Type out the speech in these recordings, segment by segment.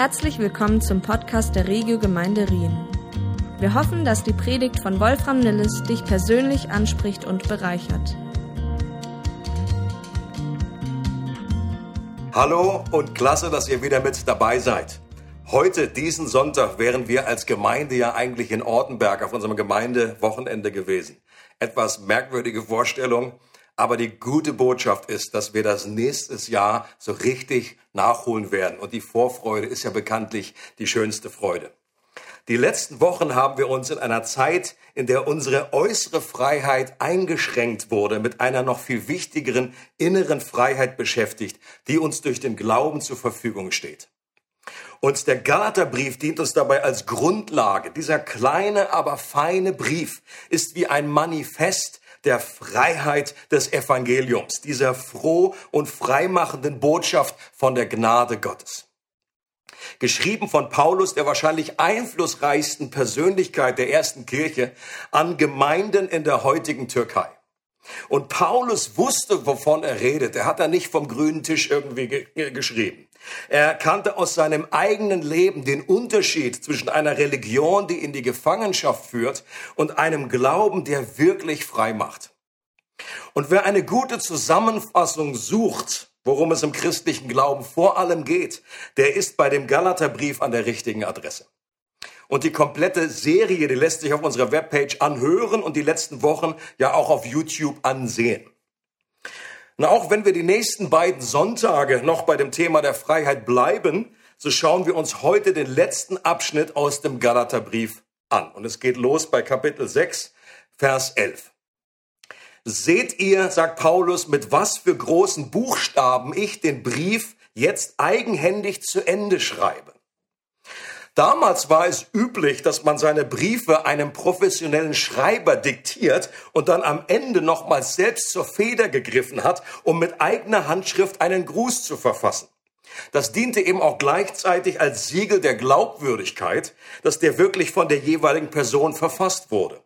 Herzlich willkommen zum Podcast der Regio Gemeinde Rien. Wir hoffen, dass die Predigt von Wolfram Nilles dich persönlich anspricht und bereichert. Hallo und klasse, dass ihr wieder mit dabei seid. Heute, diesen Sonntag, wären wir als Gemeinde ja eigentlich in Ortenberg auf unserem Gemeindewochenende gewesen. Etwas merkwürdige Vorstellung, aber die gute Botschaft ist, dass wir das nächstes Jahr so richtig nachholen werden. Und die Vorfreude ist ja bekanntlich die schönste Freude. Die letzten Wochen haben wir uns in einer Zeit, in der unsere äußere Freiheit eingeschränkt wurde, mit einer noch viel wichtigeren inneren Freiheit beschäftigt, die uns durch den Glauben zur Verfügung steht. Und der Galaterbrief dient uns dabei als Grundlage. Dieser kleine, aber feine Brief ist wie ein Manifest der Freiheit des Evangeliums, dieser froh und freimachenden Botschaft von der Gnade Gottes. Geschrieben von Paulus, der wahrscheinlich einflussreichsten Persönlichkeit der ersten Kirche, an Gemeinden in der heutigen Türkei. Und Paulus wusste, wovon er redet. Er hat da nicht vom grünen Tisch irgendwie ge geschrieben. Er kannte aus seinem eigenen Leben den Unterschied zwischen einer Religion, die in die Gefangenschaft führt, und einem Glauben, der wirklich frei macht. Und wer eine gute Zusammenfassung sucht, worum es im christlichen Glauben vor allem geht, der ist bei dem Galaterbrief an der richtigen Adresse. Und die komplette Serie, die lässt sich auf unserer Webpage anhören und die letzten Wochen ja auch auf YouTube ansehen. Und auch wenn wir die nächsten beiden Sonntage noch bei dem Thema der Freiheit bleiben, so schauen wir uns heute den letzten Abschnitt aus dem Galaterbrief an. Und es geht los bei Kapitel 6, Vers 11. Seht ihr, sagt Paulus, mit was für großen Buchstaben ich den Brief jetzt eigenhändig zu Ende schreibe. Damals war es üblich, dass man seine Briefe einem professionellen Schreiber diktiert und dann am Ende nochmals selbst zur Feder gegriffen hat, um mit eigener Handschrift einen Gruß zu verfassen. Das diente eben auch gleichzeitig als Siegel der Glaubwürdigkeit, dass der wirklich von der jeweiligen Person verfasst wurde.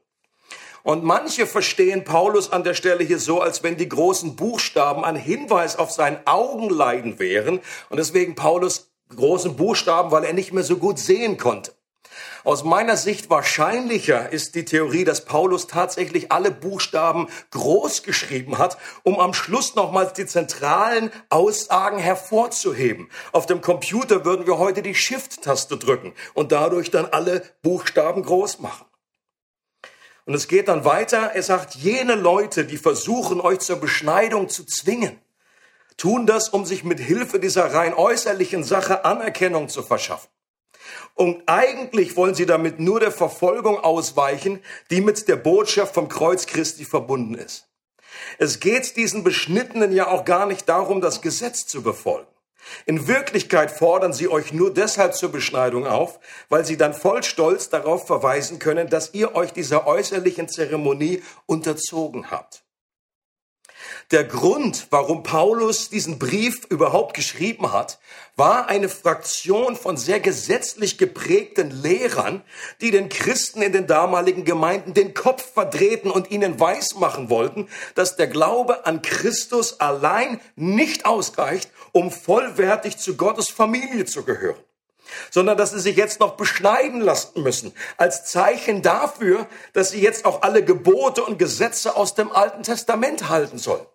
Und manche verstehen Paulus an der Stelle hier so, als wenn die großen Buchstaben ein Hinweis auf sein Augenleiden wären und deswegen Paulus großen Buchstaben, weil er nicht mehr so gut sehen konnte. Aus meiner Sicht wahrscheinlicher ist die Theorie, dass Paulus tatsächlich alle Buchstaben groß geschrieben hat, um am Schluss nochmals die zentralen Aussagen hervorzuheben. Auf dem Computer würden wir heute die Shift-Taste drücken und dadurch dann alle Buchstaben groß machen. Und es geht dann weiter. Er sagt, jene Leute, die versuchen, euch zur Beschneidung zu zwingen, tun das, um sich mit Hilfe dieser rein äußerlichen Sache Anerkennung zu verschaffen. Und eigentlich wollen sie damit nur der Verfolgung ausweichen, die mit der Botschaft vom Kreuz Christi verbunden ist. Es geht diesen Beschnittenen ja auch gar nicht darum, das Gesetz zu befolgen. In Wirklichkeit fordern sie euch nur deshalb zur Beschneidung auf, weil sie dann voll Stolz darauf verweisen können, dass ihr euch dieser äußerlichen Zeremonie unterzogen habt. Der Grund, warum Paulus diesen Brief überhaupt geschrieben hat, war eine Fraktion von sehr gesetzlich geprägten Lehrern, die den Christen in den damaligen Gemeinden den Kopf verdrehten und ihnen weismachen wollten, dass der Glaube an Christus allein nicht ausreicht, um vollwertig zu Gottes Familie zu gehören sondern dass sie sich jetzt noch beschneiden lassen müssen, als Zeichen dafür, dass sie jetzt auch alle Gebote und Gesetze aus dem Alten Testament halten sollen.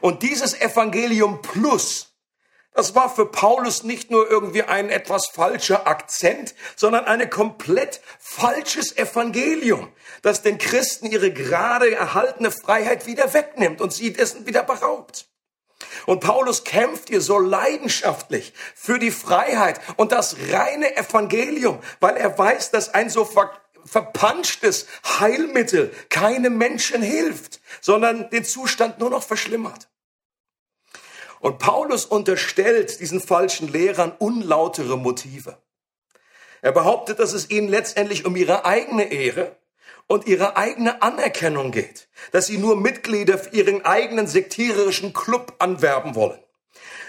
Und dieses Evangelium Plus, das war für Paulus nicht nur irgendwie ein etwas falscher Akzent, sondern ein komplett falsches Evangelium, das den Christen ihre gerade erhaltene Freiheit wieder wegnimmt und sie dessen wieder beraubt. Und Paulus kämpft hier so leidenschaftlich für die Freiheit und das reine Evangelium, weil er weiß, dass ein so ver verpanschtes Heilmittel keinem Menschen hilft, sondern den Zustand nur noch verschlimmert. Und Paulus unterstellt diesen falschen Lehrern unlautere Motive. Er behauptet, dass es ihnen letztendlich um ihre eigene Ehre und ihre eigene Anerkennung geht, dass sie nur Mitglieder für ihren eigenen sektiererischen Club anwerben wollen.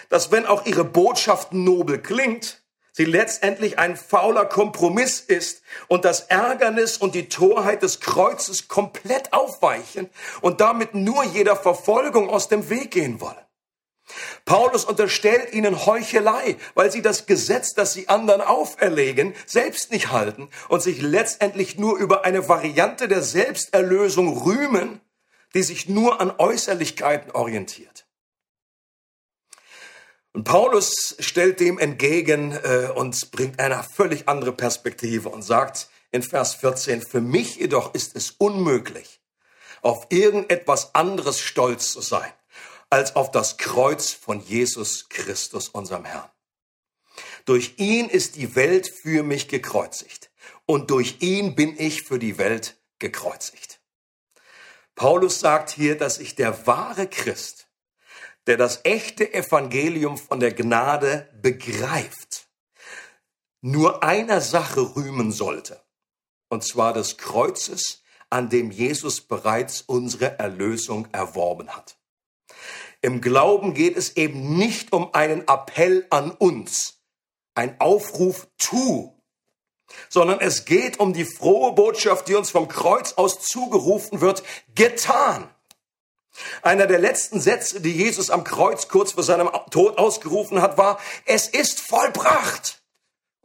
Dass wenn auch ihre Botschaft nobel klingt, sie letztendlich ein fauler Kompromiss ist und das Ärgernis und die Torheit des Kreuzes komplett aufweichen und damit nur jeder Verfolgung aus dem Weg gehen wollen. Paulus unterstellt ihnen Heuchelei, weil sie das Gesetz, das sie anderen auferlegen, selbst nicht halten und sich letztendlich nur über eine Variante der Selbsterlösung rühmen, die sich nur an Äußerlichkeiten orientiert. Und Paulus stellt dem entgegen äh, und bringt eine völlig andere Perspektive und sagt in Vers 14, für mich jedoch ist es unmöglich, auf irgendetwas anderes stolz zu sein als auf das Kreuz von Jesus Christus, unserem Herrn. Durch ihn ist die Welt für mich gekreuzigt und durch ihn bin ich für die Welt gekreuzigt. Paulus sagt hier, dass ich der wahre Christ, der das echte Evangelium von der Gnade begreift, nur einer Sache rühmen sollte, und zwar des Kreuzes, an dem Jesus bereits unsere Erlösung erworben hat. Im Glauben geht es eben nicht um einen Appell an uns, ein Aufruf, tu, sondern es geht um die frohe Botschaft, die uns vom Kreuz aus zugerufen wird, getan. Einer der letzten Sätze, die Jesus am Kreuz kurz vor seinem Tod ausgerufen hat, war, es ist vollbracht.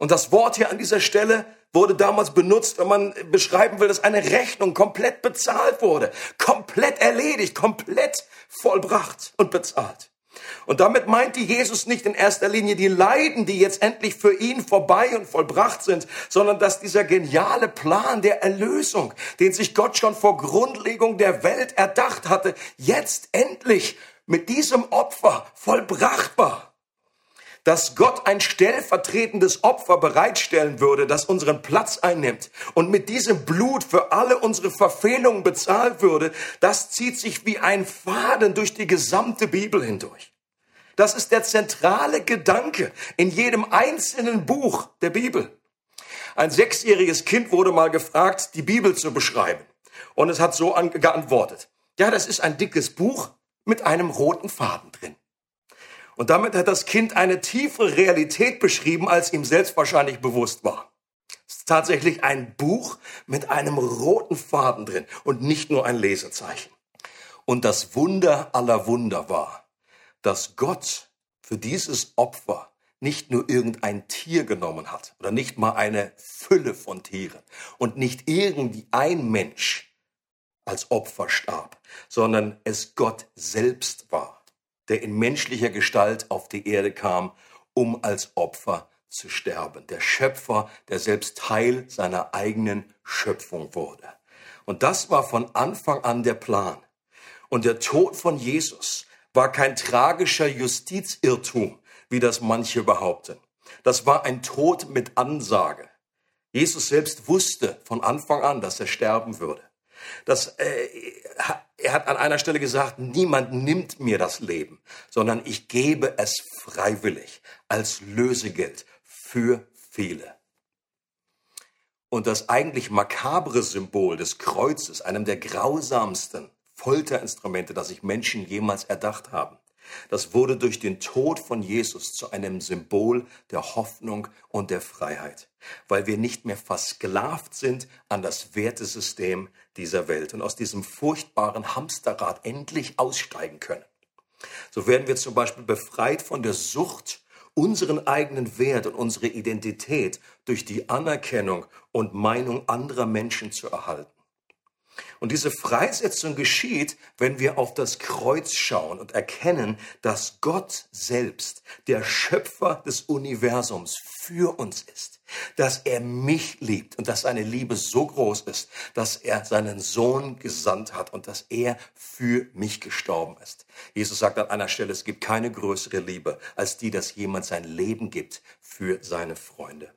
Und das Wort hier an dieser Stelle wurde damals benutzt, wenn man beschreiben will, dass eine Rechnung komplett bezahlt wurde, komplett erledigt, komplett vollbracht und bezahlt. Und damit meinte Jesus nicht in erster Linie die Leiden, die jetzt endlich für ihn vorbei und vollbracht sind, sondern dass dieser geniale Plan der Erlösung, den sich Gott schon vor Grundlegung der Welt erdacht hatte, jetzt endlich mit diesem Opfer vollbracht war dass Gott ein stellvertretendes Opfer bereitstellen würde, das unseren Platz einnimmt und mit diesem Blut für alle unsere Verfehlungen bezahlt würde, das zieht sich wie ein Faden durch die gesamte Bibel hindurch. Das ist der zentrale Gedanke in jedem einzelnen Buch der Bibel. Ein sechsjähriges Kind wurde mal gefragt, die Bibel zu beschreiben. Und es hat so geantwortet. Ja, das ist ein dickes Buch mit einem roten Faden drin. Und damit hat das Kind eine tiefere Realität beschrieben, als ihm selbst wahrscheinlich bewusst war. Es ist tatsächlich ein Buch mit einem roten Faden drin und nicht nur ein Lesezeichen. Und das Wunder aller Wunder war, dass Gott für dieses Opfer nicht nur irgendein Tier genommen hat oder nicht mal eine Fülle von Tieren und nicht irgendwie ein Mensch als Opfer starb, sondern es Gott selbst war der in menschlicher Gestalt auf die Erde kam, um als Opfer zu sterben. Der Schöpfer, der selbst Teil seiner eigenen Schöpfung wurde. Und das war von Anfang an der Plan. Und der Tod von Jesus war kein tragischer Justizirrtum, wie das manche behaupten. Das war ein Tod mit Ansage. Jesus selbst wusste von Anfang an, dass er sterben würde. Das, äh, er hat an einer Stelle gesagt, niemand nimmt mir das Leben, sondern ich gebe es freiwillig als Lösegeld für viele. Und das eigentlich makabre Symbol des Kreuzes, einem der grausamsten Folterinstrumente, das sich Menschen jemals erdacht haben, das wurde durch den Tod von Jesus zu einem Symbol der Hoffnung und der Freiheit, weil wir nicht mehr versklavt sind an das Wertesystem dieser Welt und aus diesem furchtbaren Hamsterrad endlich aussteigen können. So werden wir zum Beispiel befreit von der Sucht, unseren eigenen Wert und unsere Identität durch die Anerkennung und Meinung anderer Menschen zu erhalten. Und diese Freisetzung geschieht, wenn wir auf das Kreuz schauen und erkennen, dass Gott selbst, der Schöpfer des Universums, für uns ist, dass er mich liebt und dass seine Liebe so groß ist, dass er seinen Sohn gesandt hat und dass er für mich gestorben ist. Jesus sagt an einer Stelle, es gibt keine größere Liebe als die, dass jemand sein Leben gibt für seine Freunde.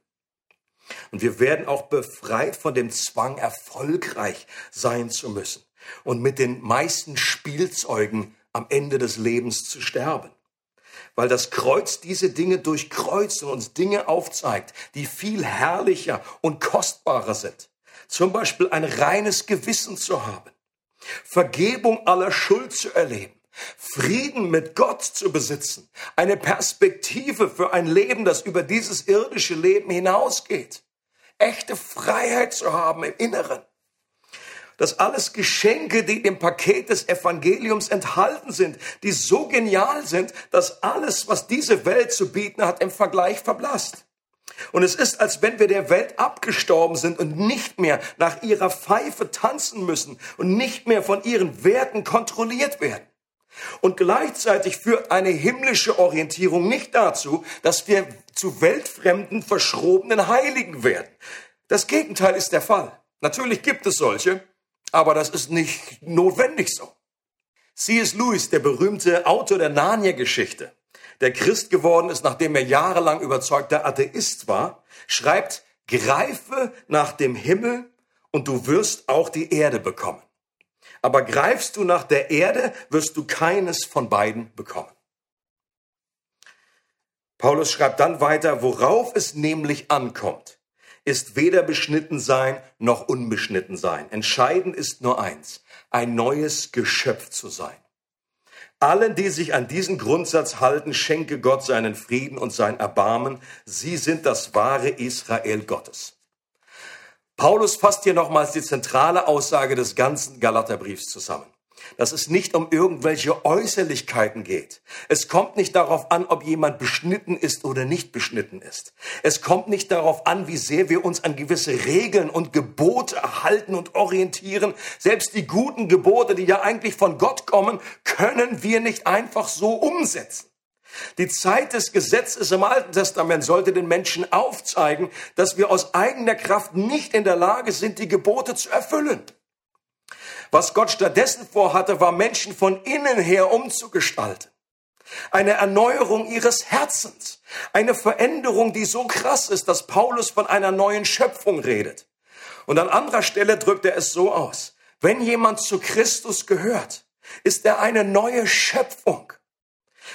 Und wir werden auch befreit von dem Zwang, erfolgreich sein zu müssen und mit den meisten Spielzeugen am Ende des Lebens zu sterben. Weil das Kreuz diese Dinge durchkreuzt und uns Dinge aufzeigt, die viel herrlicher und kostbarer sind. Zum Beispiel ein reines Gewissen zu haben, Vergebung aller Schuld zu erleben, Frieden mit Gott zu besitzen, eine Perspektive für ein Leben, das über dieses irdische Leben hinausgeht, echte Freiheit zu haben im Inneren. Das alles Geschenke, die im Paket des Evangeliums enthalten sind, die so genial sind, dass alles, was diese Welt zu bieten hat, im Vergleich verblasst. Und es ist, als wenn wir der Welt abgestorben sind und nicht mehr nach ihrer Pfeife tanzen müssen und nicht mehr von ihren Werten kontrolliert werden. Und gleichzeitig führt eine himmlische Orientierung nicht dazu, dass wir zu weltfremden, verschrobenen Heiligen werden. Das Gegenteil ist der Fall. Natürlich gibt es solche, aber das ist nicht notwendig so. C.S. Lewis, der berühmte Autor der Narnia-Geschichte, der Christ geworden ist, nachdem er jahrelang überzeugter Atheist war, schreibt, greife nach dem Himmel und du wirst auch die Erde bekommen. Aber greifst du nach der Erde, wirst du keines von beiden bekommen. Paulus schreibt dann weiter, worauf es nämlich ankommt, ist weder beschnitten sein noch unbeschnitten sein. Entscheidend ist nur eins, ein neues Geschöpf zu sein. Allen, die sich an diesen Grundsatz halten, schenke Gott seinen Frieden und sein Erbarmen. Sie sind das wahre Israel Gottes. Paulus fasst hier nochmals die zentrale Aussage des ganzen Galaterbriefs zusammen dass es nicht um irgendwelche Äußerlichkeiten geht. Es kommt nicht darauf an, ob jemand beschnitten ist oder nicht beschnitten ist. Es kommt nicht darauf an, wie sehr wir uns an gewisse Regeln und Gebote erhalten und orientieren. Selbst die guten Gebote, die ja eigentlich von Gott kommen, können wir nicht einfach so umsetzen. Die Zeit des Gesetzes im Alten Testament sollte den Menschen aufzeigen, dass wir aus eigener Kraft nicht in der Lage sind, die Gebote zu erfüllen. Was Gott stattdessen vorhatte, war Menschen von innen her umzugestalten. Eine Erneuerung ihres Herzens. Eine Veränderung, die so krass ist, dass Paulus von einer neuen Schöpfung redet. Und an anderer Stelle drückt er es so aus. Wenn jemand zu Christus gehört, ist er eine neue Schöpfung.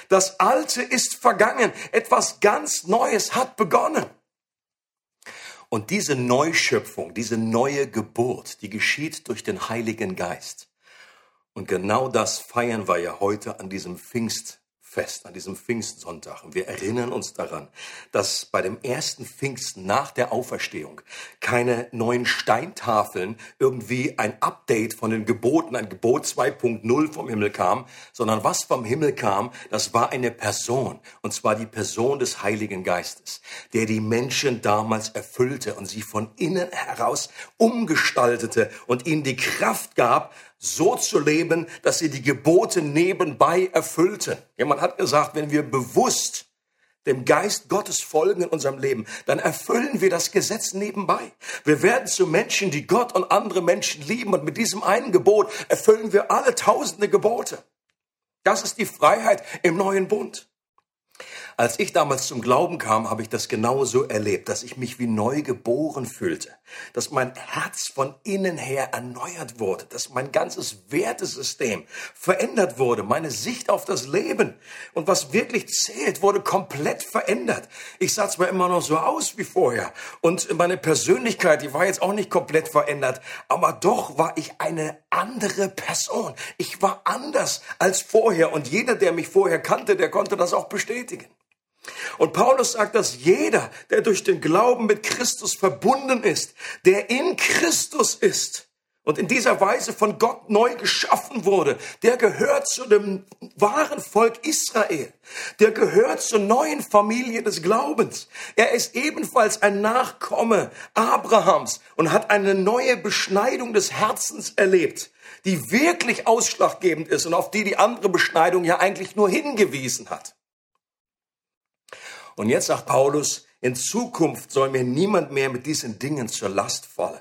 Das Alte ist vergangen. Etwas ganz Neues hat begonnen. Und diese Neuschöpfung, diese neue Geburt, die geschieht durch den Heiligen Geist. Und genau das feiern wir ja heute an diesem Pfingst fest, an diesem Pfingstsonntag. Und wir erinnern uns daran, dass bei dem ersten Pfingsten nach der Auferstehung keine neuen Steintafeln irgendwie ein Update von den Geboten, ein Gebot 2.0 vom Himmel kam, sondern was vom Himmel kam, das war eine Person. Und zwar die Person des Heiligen Geistes, der die Menschen damals erfüllte und sie von innen heraus umgestaltete und ihnen die Kraft gab, so zu leben, dass sie die Gebote nebenbei erfüllten. Jemand hat gesagt, wenn wir bewusst dem Geist Gottes folgen in unserem Leben, dann erfüllen wir das Gesetz nebenbei. Wir werden zu Menschen, die Gott und andere Menschen lieben und mit diesem einen Gebot erfüllen wir alle tausende Gebote. Das ist die Freiheit im neuen Bund. Als ich damals zum Glauben kam, habe ich das genauso erlebt, dass ich mich wie neu geboren fühlte, dass mein Herz von innen her erneuert wurde, dass mein ganzes Wertesystem verändert wurde, meine Sicht auf das Leben und was wirklich zählt, wurde komplett verändert. Ich sah zwar immer noch so aus wie vorher und meine Persönlichkeit, die war jetzt auch nicht komplett verändert, aber doch war ich eine andere Person. Ich war anders als vorher und jeder, der mich vorher kannte, der konnte das auch bestätigen. Und Paulus sagt, dass jeder, der durch den Glauben mit Christus verbunden ist, der in Christus ist und in dieser Weise von Gott neu geschaffen wurde, der gehört zu dem wahren Volk Israel. Der gehört zur neuen Familie des Glaubens. Er ist ebenfalls ein Nachkomme Abrahams und hat eine neue Beschneidung des Herzens erlebt, die wirklich ausschlaggebend ist und auf die die andere Beschneidung ja eigentlich nur hingewiesen hat. Und jetzt sagt Paulus, in Zukunft soll mir niemand mehr mit diesen Dingen zur Last fallen.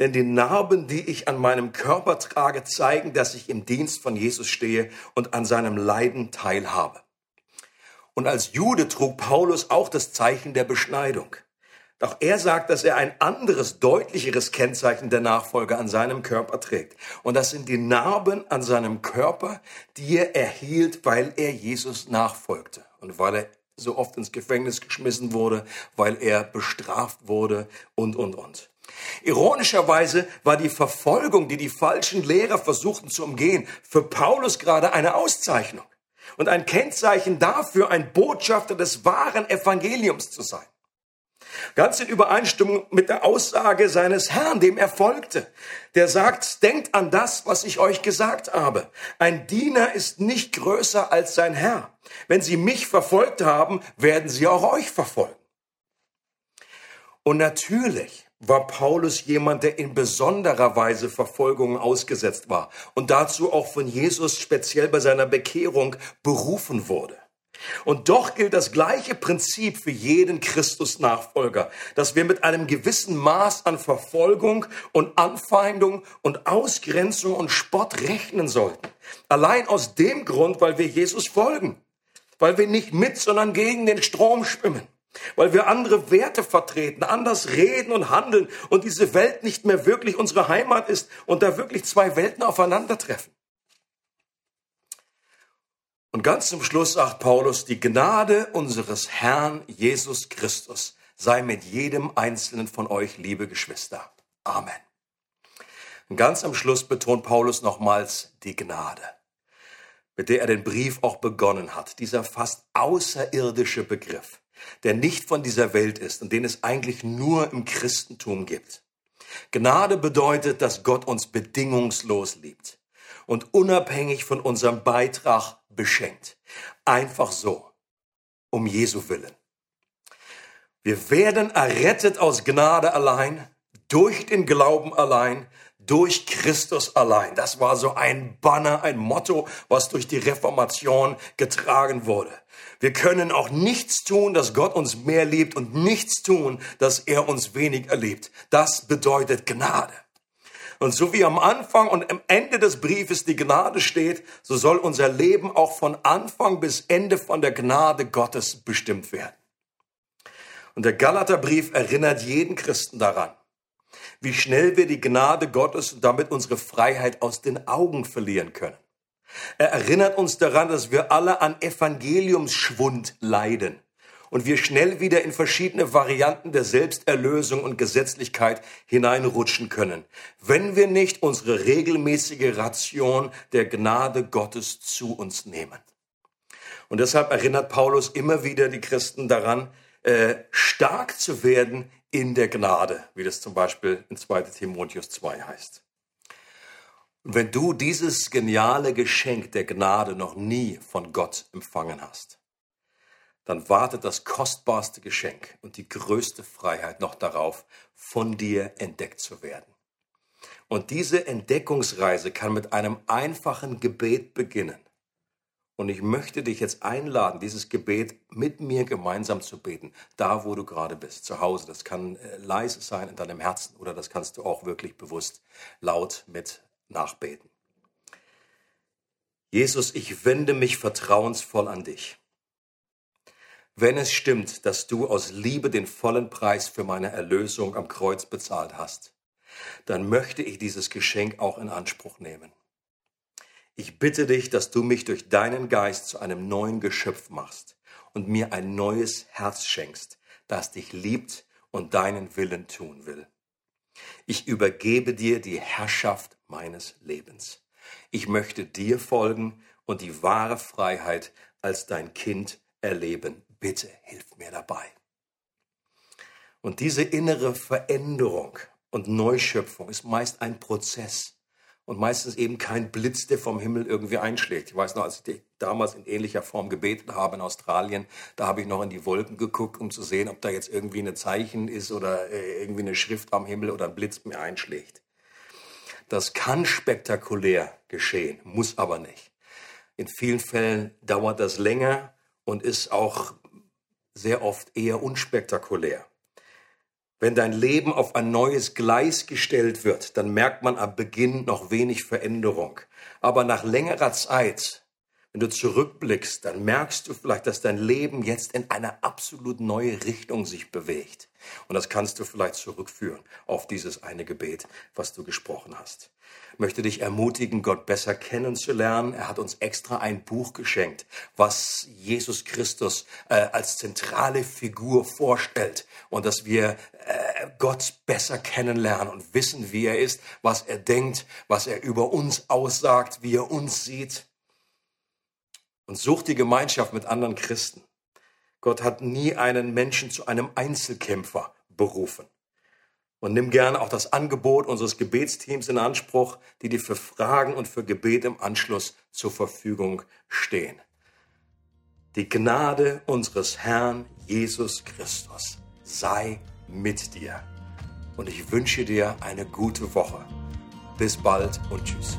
Denn die Narben, die ich an meinem Körper trage, zeigen, dass ich im Dienst von Jesus stehe und an seinem Leiden teilhabe. Und als Jude trug Paulus auch das Zeichen der Beschneidung. Doch er sagt, dass er ein anderes, deutlicheres Kennzeichen der Nachfolge an seinem Körper trägt. Und das sind die Narben an seinem Körper, die er erhielt, weil er Jesus nachfolgte und weil er so oft ins Gefängnis geschmissen wurde, weil er bestraft wurde und, und, und. Ironischerweise war die Verfolgung, die die falschen Lehrer versuchten zu umgehen, für Paulus gerade eine Auszeichnung und ein Kennzeichen dafür, ein Botschafter des wahren Evangeliums zu sein. Ganz in Übereinstimmung mit der Aussage seines Herrn, dem er folgte. Der sagt, denkt an das, was ich euch gesagt habe. Ein Diener ist nicht größer als sein Herr. Wenn sie mich verfolgt haben, werden sie auch euch verfolgen. Und natürlich war Paulus jemand, der in besonderer Weise Verfolgungen ausgesetzt war und dazu auch von Jesus speziell bei seiner Bekehrung berufen wurde. Und doch gilt das gleiche Prinzip für jeden Christus-Nachfolger, dass wir mit einem gewissen Maß an Verfolgung und Anfeindung und Ausgrenzung und Spott rechnen sollten. Allein aus dem Grund, weil wir Jesus folgen, weil wir nicht mit, sondern gegen den Strom schwimmen weil wir andere Werte vertreten, anders reden und handeln und diese Welt nicht mehr wirklich unsere Heimat ist und da wirklich zwei Welten aufeinandertreffen. Und ganz zum Schluss sagt Paulus, die Gnade unseres Herrn Jesus Christus sei mit jedem einzelnen von euch, liebe Geschwister. Amen. Und ganz am Schluss betont Paulus nochmals die Gnade, mit der er den Brief auch begonnen hat. Dieser fast außerirdische Begriff der nicht von dieser Welt ist und den es eigentlich nur im Christentum gibt. Gnade bedeutet, dass Gott uns bedingungslos liebt und unabhängig von unserem Beitrag beschenkt. Einfach so, um Jesu willen. Wir werden errettet aus Gnade allein, durch den Glauben allein, durch Christus allein. Das war so ein Banner, ein Motto, was durch die Reformation getragen wurde. Wir können auch nichts tun, dass Gott uns mehr liebt und nichts tun, dass er uns weniger liebt. Das bedeutet Gnade. Und so wie am Anfang und am Ende des Briefes die Gnade steht, so soll unser Leben auch von Anfang bis Ende von der Gnade Gottes bestimmt werden. Und der Galaterbrief erinnert jeden Christen daran, wie schnell wir die Gnade Gottes und damit unsere Freiheit aus den Augen verlieren können. Er erinnert uns daran, dass wir alle an Evangeliumsschwund leiden und wir schnell wieder in verschiedene Varianten der Selbsterlösung und Gesetzlichkeit hineinrutschen können, wenn wir nicht unsere regelmäßige Ration der Gnade Gottes zu uns nehmen. Und deshalb erinnert Paulus immer wieder die Christen daran, äh, stark zu werden in der Gnade, wie das zum Beispiel in 2 Timotheus 2 heißt. Und wenn du dieses geniale Geschenk der Gnade noch nie von Gott empfangen hast, dann wartet das kostbarste Geschenk und die größte Freiheit noch darauf, von dir entdeckt zu werden. Und diese Entdeckungsreise kann mit einem einfachen Gebet beginnen. Und ich möchte dich jetzt einladen, dieses Gebet mit mir gemeinsam zu beten, da wo du gerade bist, zu Hause. Das kann äh, leise sein in deinem Herzen oder das kannst du auch wirklich bewusst laut mit nachbeten. Jesus, ich wende mich vertrauensvoll an dich. Wenn es stimmt, dass du aus Liebe den vollen Preis für meine Erlösung am Kreuz bezahlt hast, dann möchte ich dieses Geschenk auch in Anspruch nehmen. Ich bitte dich, dass du mich durch deinen Geist zu einem neuen Geschöpf machst und mir ein neues Herz schenkst, das dich liebt und deinen Willen tun will. Ich übergebe dir die Herrschaft meines Lebens. Ich möchte dir folgen und die wahre Freiheit als dein Kind erleben. Bitte hilf mir dabei. Und diese innere Veränderung und Neuschöpfung ist meist ein Prozess und meistens eben kein Blitz, der vom Himmel irgendwie einschlägt. Ich weiß noch, als ich damals in ähnlicher Form gebetet habe in Australien, da habe ich noch in die Wolken geguckt, um zu sehen, ob da jetzt irgendwie ein Zeichen ist oder äh, irgendwie eine Schrift am Himmel oder ein Blitz mir einschlägt. Das kann spektakulär geschehen, muss aber nicht. In vielen Fällen dauert das länger und ist auch sehr oft eher unspektakulär. Wenn dein Leben auf ein neues Gleis gestellt wird, dann merkt man am Beginn noch wenig Veränderung. Aber nach längerer Zeit, wenn du zurückblickst, dann merkst du vielleicht, dass dein Leben jetzt in eine absolut neue Richtung sich bewegt. Und das kannst du vielleicht zurückführen auf dieses eine Gebet, was du gesprochen hast möchte dich ermutigen, Gott besser kennenzulernen. Er hat uns extra ein Buch geschenkt, was Jesus Christus äh, als zentrale Figur vorstellt und dass wir äh, Gott besser kennenlernen und wissen, wie er ist, was er denkt, was er über uns aussagt, wie er uns sieht. Und such die Gemeinschaft mit anderen Christen. Gott hat nie einen Menschen zu einem Einzelkämpfer berufen. Und nimm gerne auch das Angebot unseres Gebetsteams in Anspruch, die dir für Fragen und für Gebet im Anschluss zur Verfügung stehen. Die Gnade unseres Herrn Jesus Christus sei mit dir. Und ich wünsche dir eine gute Woche. Bis bald und tschüss.